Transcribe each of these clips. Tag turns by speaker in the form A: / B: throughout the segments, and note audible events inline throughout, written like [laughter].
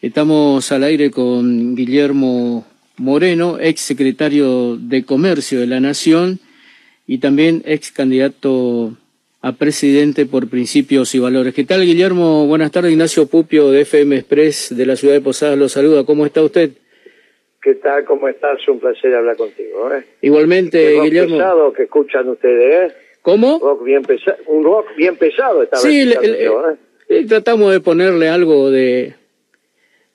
A: Estamos al aire con Guillermo Moreno, ex secretario de Comercio de la Nación y también ex candidato a presidente por principios y valores. ¿Qué tal, Guillermo? Buenas tardes, Ignacio Pupio de FM Express de la ciudad de Posadas lo saluda. ¿Cómo está usted?
B: ¿Qué tal? ¿Cómo estás? Un placer hablar contigo. ¿eh?
A: Igualmente,
B: rock
A: Guillermo.
B: pesado que escuchan ustedes, ¿eh?
A: ¿Cómo?
B: Rock bien pesa un rock bien pesado esta
A: Sí,
B: vez. ¿eh?
A: eh, tratamos de ponerle algo de,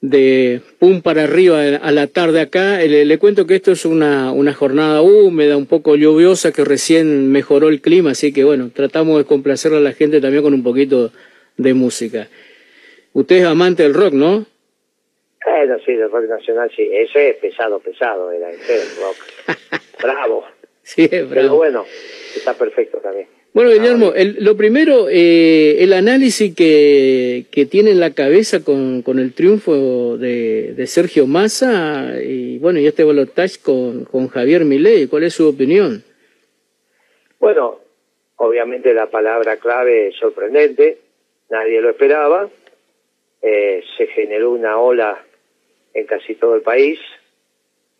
A: de pum para arriba a la tarde acá. Eh, Le, le cuento que esto es una, una jornada húmeda, un poco lluviosa, que recién mejoró el clima, así que bueno, tratamos de complacer a la gente también con un poquito de música. Usted es amante del rock, ¿no?
B: Bueno, sí, del rock nacional, sí. Ese es pesado, pesado, era ese el rock. [laughs] Bravo.
A: Sí, es
B: Pero
A: bravo.
B: bueno, está perfecto también.
A: Bueno, Guillermo, el- lo primero, eh, el análisis que, que tiene en la cabeza con, con el triunfo de, de Sergio Massa y bueno, y este balotaje con, con Javier Milei, ¿cuál es su opinión?
B: Bueno, obviamente la palabra clave es sorprendente, nadie lo esperaba, eh, se generó una ola en casi todo el país,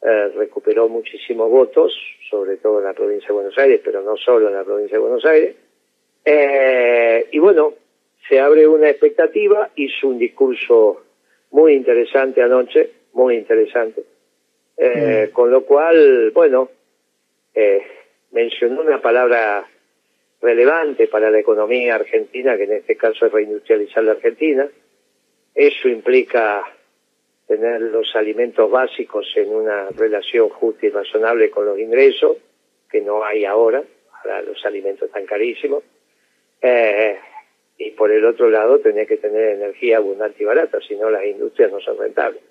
B: eh, recuperó muchísimos votos, sobre todo en la provincia de Buenos Aires, pero no solo en la provincia de Buenos Aires, Eh, y bueno, se abre una expectativa, hizo un discurso muy interesante anoche, muy interesante, Eh, con lo cual, bueno, mencionó una palabra relevante para la economía argentina, que en este caso es reindustrializar la Argentina. Eso implica tener los alimentos básicos en una relación justa y razonable con los ingresos, que no hay ahora, ahora los alimentos están carísimos. Eh, y por el otro lado, tener que tener energía abundante y barata, si no las industrias no son rentables.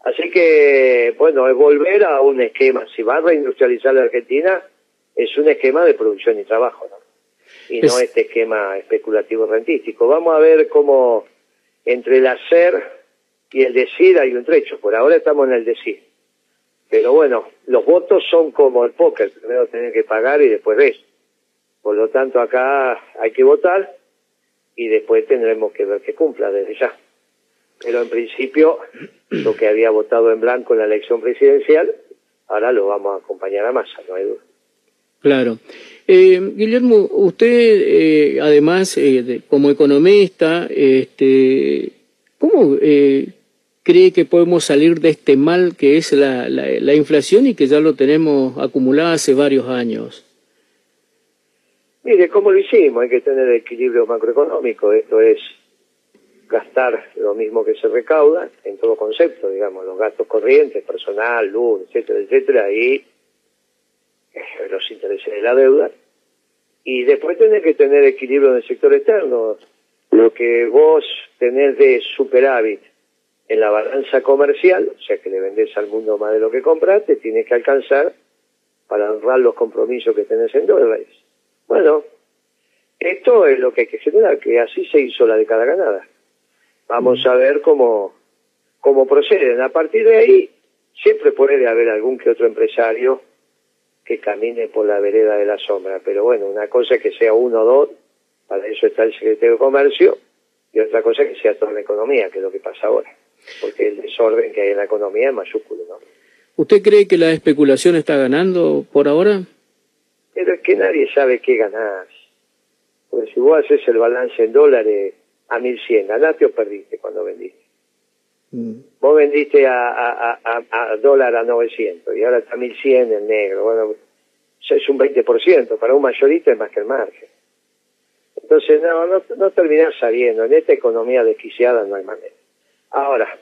B: Así que, bueno, es volver a un esquema. Si va a reindustrializar la Argentina, es un esquema de producción y trabajo, ¿no? Y no
A: Es-
B: este esquema especulativo rentístico. Vamos a ver cómo entre el hacer y el decir hay un trecho. Por ahora estamos en el decir. Pero bueno, los votos son como el póker. Primero tener que pagar y después ves. Por lo tanto, acá hay que votar y después tendremos que ver que cumpla desde ya. Pero en principio, [clears throat] lo que había votado en blanco en la elección presidencial, ahora lo vamos a acompañar a masa, no hay duda.
A: Claro. Eh, Guillermo, usted, eh, además, eh, de- como economista, este, ¿cómo eh, cree que podemos salir de este mal que es la, la, la inflación y que ya lo tenemos acumulado hace varios años?
B: Mire, ¿cómo lo hicimos? Hay que tener equilibrio macroeconómico. Esto es gastar lo mismo que se recauda en todo concepto, digamos, los gastos corrientes, personal, luz, etcétera, etcétera, y eh, los intereses de la deuda. Y después tenés que tener equilibrio en el sector externo. Lo que vos tenés de superávit en la balanza comercial, o sea que le vendés al mundo más de lo que compraste, tienes que alcanzar para honrar los compromisos que tenés en dólares. Bueno, esto es lo que hay que generar, que así se hizo la década ganada. Vamos a ver cómo, cómo proceden. A partir de ahí, siempre puede haber algún que otro empresario que camine por la vereda de la sombra. Pero bueno, una cosa es que sea uno o dos, para eso está el secretario de Comercio, y otra cosa es que sea toda la economía, que es lo que pasa ahora. Porque el desorden que hay en la economía es mayúsculo, ¿no?
A: ¿Usted cree que la especulación está ganando por ahora?
B: Pero es que nadie sabe qué ganás. Porque si vos haces el balance en dólares a 1100, ¿ganaste o perdiste cuando vendiste?
A: Mm.
B: Vos vendiste a, a, a, a- a dólar a 900 y ahora está 1100 el negro. Bueno, es un 20%. Para un mayorista es más que el margen. Entonces, no, no, no terminás sabiendo. En esta economía desquiciada no hay manera. Ahora,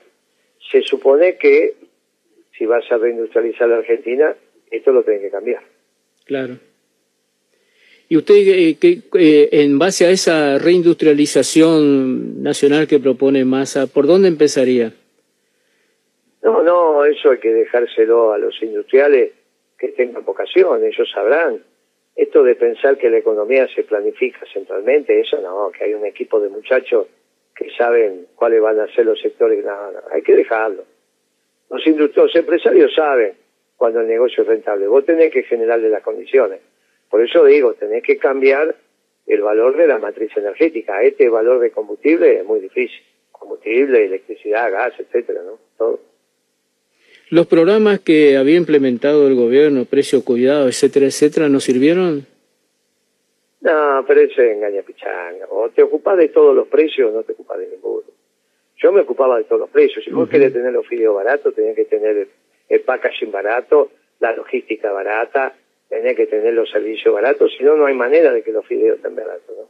B: se supone que si vas a reindustrializar la Argentina, esto lo tenés que cambiar.
A: Claro. ¿Y usted, eh, qué- eh, en base a esa reindustrialización nacional que propone Massa, por dónde empezaría?
B: No, no, eso hay que dejárselo a los industriales que tengan vocación, ellos sabrán. Esto de pensar que la economía se planifica centralmente, eso no, que hay un equipo de muchachos que saben cuáles van a ser los sectores, no, no, hay que dejarlo. Los, los empresarios saben cuando el negocio es rentable, vos tenés que generarle las condiciones. Por eso digo, tenés que cambiar el valor de la matriz energética. Este valor de combustible es muy difícil. combustible, electricidad, gas, etcétera, ¿no? Todo.
A: ¿Los programas que había implementado el gobierno, precio cuidado, etcétera, etcétera, no sirvieron?
B: No, pero eso es engaña pichanga. O te ocupas de todos los precios o no te ocupas de ninguno. Yo me ocupaba de todos los precios. Si vos querés tener los fideos baratos, tenés que tener el, el packaging barato, la logística barata, tenés que tener los servicios baratos, si no, no hay manera de que los fideos estén baratos. ¿no?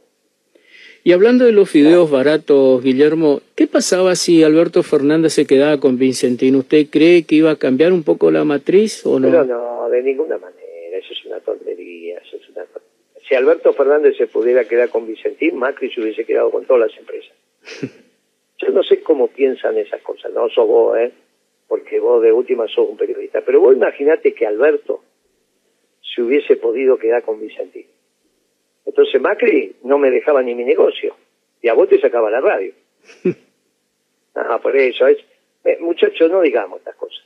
A: Y hablando de los fideos baratos, Guillermo, ¿qué pasaba si Alberto Fernández se quedaba con Vicentín? ¿Usted cree que iba a cambiar un poco la matriz o no?
B: Pero no, de ninguna manera, eso es una tontería, eso es una tontería. Si Alberto Fernández se pudiera quedar con Vicentín, Macri se hubiese quedado con todas las empresas. [laughs] Yo no sé cómo piensan esas cosas, no sos vos, ¿eh? porque vos de última sos un periodista, pero vos imaginate que Alberto se hubiese podido quedar con Vicentín. Entonces Macri no me dejaba ni mi negocio y a vos te sacaba la radio. [laughs] ah, por eso es, eh, muchachos, no digamos estas cosas,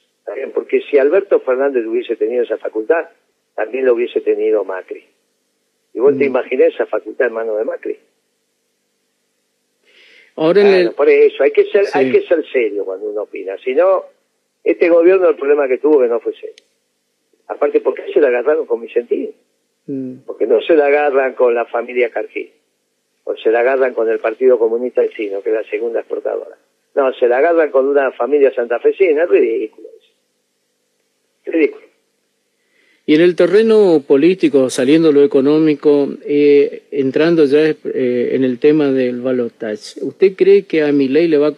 B: porque si Alberto Fernández hubiese tenido esa facultad, también lo hubiese tenido Macri. Y vos te mm. imaginás esa facultad en manos de Macri. Ahora Por eso, hay que ser, hay que ser serio cuando uno opina. Si no, este gobierno el problema que tuvo que no fue serio. Aparte, ¿por qué se la agarraron con Vicentín? Mm. Porque no se la agarran con la familia Cargill. O se la agarran con el Partido Comunista Chino, que es la segunda exportadora. No, se la agarran con una familia santafesina. Es ridículo. Es ridículo.
A: Y en el terreno político, saliendo lo económico, eh, entrando ya eh, en el tema del balotaje, ¿usted cree que a Milei le va a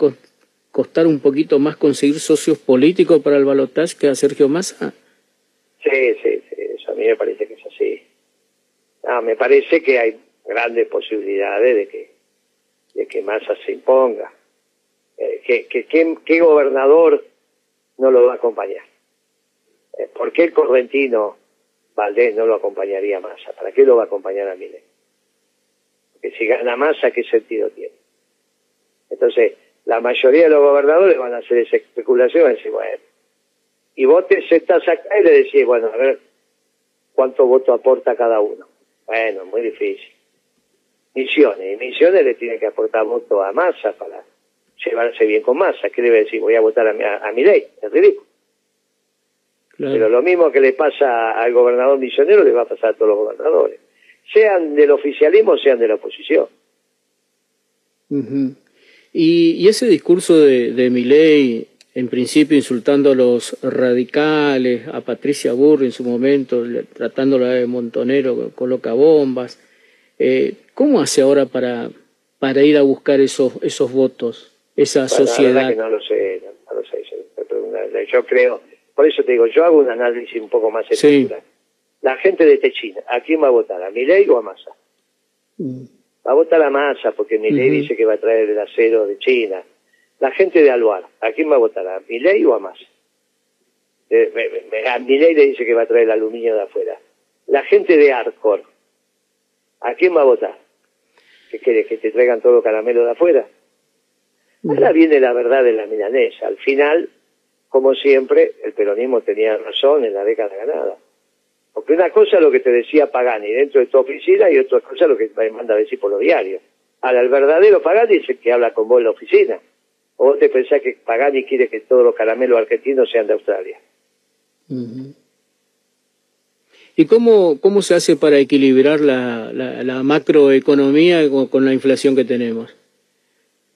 A: costar un poquito más conseguir socios políticos para el balotaje que a Sergio Massa?
B: Sí, sí, sí, eso a mí me parece que es así. Ah, me parece que hay grandes posibilidades de que, de que Massa se imponga. Eh, que, que, ¿Qué gobernador no lo va a acompañar? ¿Por qué el correntino Valdés no lo acompañaría a Massa. ¿Para qué lo va a acompañar a Milei? Porque si gana Massa, ¿qué sentido tiene? Entonces, la mayoría de los gobernadores van a hacer esa especulación y decir, bueno, y vos te sentás acá y le decís, bueno, a ver, ¿cuánto voto aporta cada uno? Bueno, muy difícil. Misiones, y Misiones le tiene que aportar voto a Massa para llevarse bien con Massa. ¿Qué debe decir? Voy a votar a, a, a Milei. Es ridículo. Pero lo mismo que le pasa al gobernador misionero le va a pasar a todos los gobernadores, sean del oficialismo, sean de la oposición.
A: y, ese discurso de, de Milei, en principio insultando a los radicales, a Patricia Burri en su momento, tratándola de montonero, coloca bombas, eh, ¿cómo hace ahora para, para ir a buscar esos, esos votos, esa sociedad?
B: que no lo sé, no lo sé. Yo creo por eso te digo, yo hago un análisis un poco más estructural. La gente de Techina, ¿a quién va a votar? ¿A Milei o a Massa? Mm. Va a votar a Massa porque Milei dice que va a traer el acero de China. La gente de Aluar, ¿a quién va a votar? ¿A Milei o a Massa? Eh, a Milei le dice que va a traer el aluminio de afuera. La gente de Arcor, ¿a quién va a votar? ¿Qué quiere? ¿Que te traigan todo caramelo de afuera? Ahora viene la verdad de la milanesa. Al final, como siempre, el peronismo tenía razón en la década ganada. Porque una cosa es lo que te decía Pagani dentro de tu oficina y otra cosa es lo que me manda a decir por los diarios. Ahora, el verdadero Pagani es el que habla con vos en la oficina. O vos te pensás que Pagani quiere que todos los caramelos argentinos sean de Australia.
A: ¿Y cómo, cómo se hace para equilibrar la, la, macroeconomía con, con la inflación que tenemos?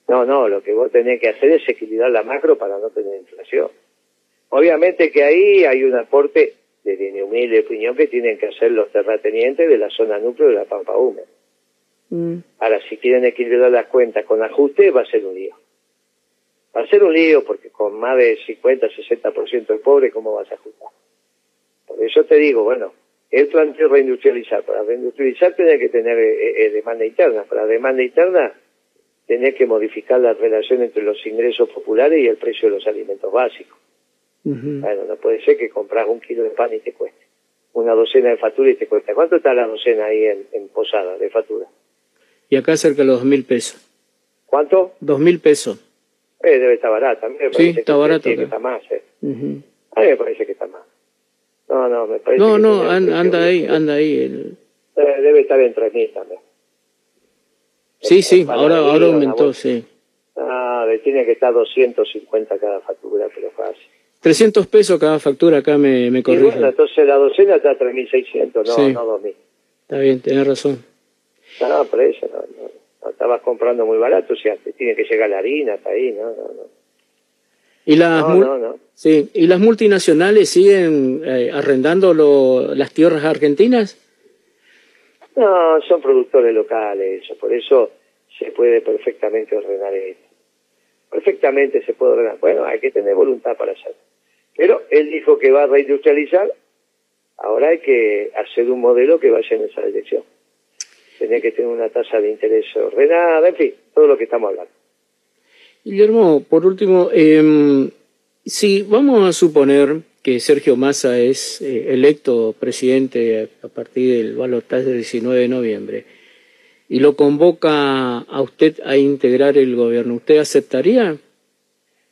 B: No, no, lo que vos tenés que hacer es equilibrar la macro para no tener inflación. Obviamente que ahí hay un aporte de mi humilde opinión que tienen que hacer los terratenientes de la zona núcleo de la Pampa Húmeda. Mm. Ahora, si quieren equilibrar las cuentas con ajuste, va a ser un lío. Va a ser un lío porque con más de 50, 60% de pobre, ¿cómo vas a ajustar? Por eso te digo, bueno, el planteo reindustrializar. Para reindustrializar tenés que tener eh, eh, demanda interna. Para demanda interna tenés que modificar la relación entre los ingresos populares y el precio de los alimentos básicos. Bueno, no puede ser que compras un kilo de pan y te cueste. Una docena de facturas y te cuesta. ¿Cuánto está la docena ahí en, Posada de factura?
A: Y acá cerca de los dos mil pesos.
B: ¿Cuánto?
A: Dos mil pesos.
B: Eh, debe estar barata.
A: sí, está barato.
B: Que está más, eh. A mí me parece que está más. No, no, me parece
A: No, no, anda ahí, anda ahí. El...
B: Eh, debe estar en 3.000 también.
A: Sí, sí, ahora, ahora aumentó, sí.
B: Ah, tiene que estar 250 cada factura, pero fácil.
A: 300 pesos cada factura, acá me, me corrige.
B: bueno, entonces la docena está a 3.600, no, no 2.000.
A: Está bien, tenés razón.
B: No, por eso, no, no, estabas comprando muy barato, o sea, tiene que llegar la harina hasta ahí, no, no, no.
A: ¿Y las, Sí. ¿Y las multinacionales siguen eh, arrendando lo, las tierras argentinas?
B: No, son productores locales, eso, por eso se puede perfectamente ordenar esto. Perfectamente se puede ordenar. Bueno, hay que tener voluntad para hacerlo. Pero él dijo que va a reindustrializar, ahora hay que hacer un modelo que vaya en esa dirección. Tiene que tener una tasa de interés ordenada, en fin, todo lo que estamos hablando.
A: Guillermo, por último, eh, si vamos a suponer que Sergio Massa es eh, electo presidente a partir del balotaje del 19 de noviembre y lo convoca a usted a integrar el gobierno, ¿usted aceptaría?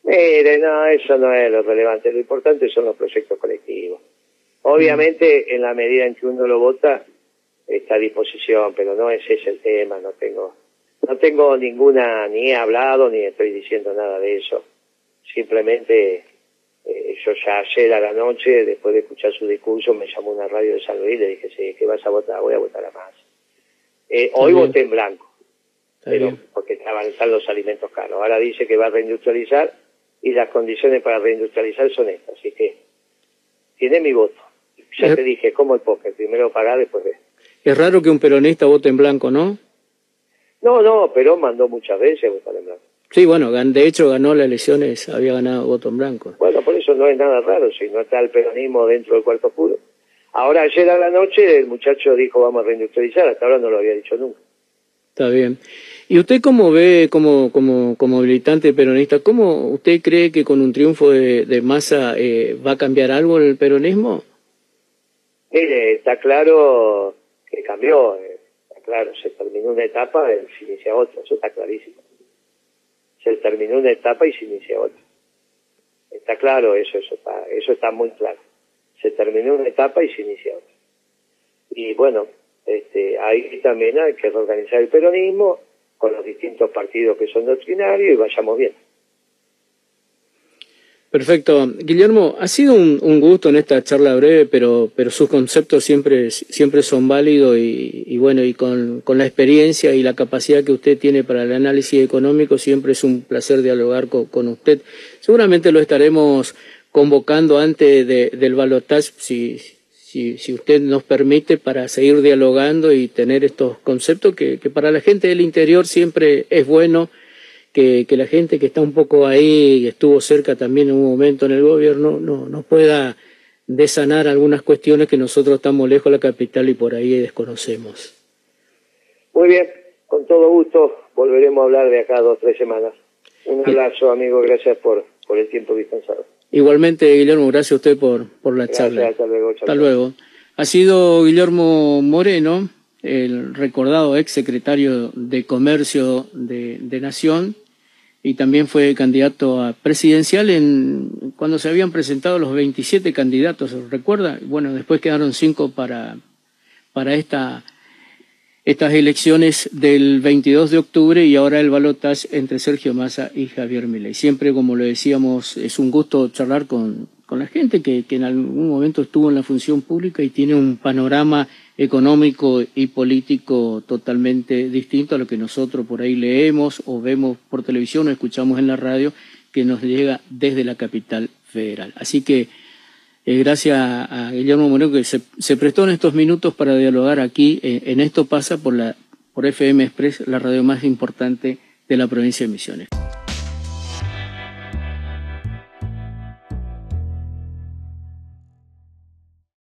B: Mire, no, eso no es lo relevante. Lo importante son los proyectos colectivos. Obviamente, en la medida en que uno lo vota, está a disposición, pero no ese es el tema. No tengo, no tengo ninguna, ni he hablado, ni estoy diciendo nada de eso. Simplemente eh, yo ya ayer a la noche, después de escuchar su discurso, me llamó una radio de San Luis y le dije, sí, ¿qué vas a votar? Voy a votar a más. Eh, hoy voté en blanco, pero porque estaban están los alimentos caros. Ahora dice que va a reindustrializar y las condiciones para reindustrializar son estas. Así que tiene mi voto. Ya te dije, como el póker, primero pagar, después ver.
A: Es raro que un peronista vote en blanco, ¿no?
B: No, no, Perón mandó muchas veces votar en blanco.
A: Sí, bueno, de hecho ganó las elecciones, había ganado voto en blanco.
B: Bueno, por eso no es nada raro, si no está el peronismo dentro del cuarto puro. Ahora, ayer a la noche, el muchacho dijo vamos a reindustrializar, hasta ahora no lo había dicho nunca.
A: Está bien. ¿Y usted cómo ve, como, como, como militante peronista, cómo usted cree que con un triunfo de, de Massa eh, va a cambiar algo el peronismo?
B: Mire, está claro que cambió, eh, está claro, se terminó una etapa, se inicia otra, eso está clarísimo se terminó una etapa y se inicia otra. Está claro eso, eso está, eso está muy claro. Se terminó una etapa y se inicia otra. Y bueno, este, ahí también hay que reorganizar el peronismo con los distintos partidos que son doctrinarios y vayamos bien.
A: Perfecto. Guillermo, ha sido un, gusto en esta charla breve, pero, pero sus conceptos siempre, siempre son válidos y, bueno, y con, con, la experiencia y la capacidad que usted tiene para el análisis económico, siempre es un placer dialogar con, usted. Seguramente lo estaremos convocando antes del balotaje, si, si, si, usted nos permite, para seguir dialogando y tener estos conceptos que, que para la gente del interior siempre es bueno que, la gente que está un poco ahí y estuvo cerca también en un momento en el gobierno no, no pueda desanar algunas cuestiones que nosotros estamos lejos de la capital y por ahí desconocemos.
B: Muy bien, con todo gusto volveremos a hablar de acá dos o tres semanas. Un abrazo, amigo, gracias por, por el tiempo dispensado.
A: Igualmente, Guillermo, gracias a usted por, por la charla.
B: Hasta luego.
A: Hasta luego. Ha sido Guillermo Moreno, el recordado ex secretario de Comercio de, de Nación, y también fue candidato a presidencial en cuando se habían presentado los 27 candidatos, ¿recuerda? Bueno, después quedaron cinco para, para esta, estas elecciones del 22 de octubre y ahora el balotaje entre Sergio Massa y Javier Milei. Siempre, como lo decíamos, es un gusto charlar con, con la gente que, que en algún momento estuvo en la función pública y tiene un panorama económico y político totalmente distinto a lo que nosotros por ahí leemos o vemos por televisión o escuchamos en la radio que nos llega desde la capital federal. Así que eh, gracias a Guillermo Moreno que se, se, prestó en estos minutos para dialogar aquí eh, en Esto pasa por, la, por FM Express, la radio más importante de la provincia de Misiones.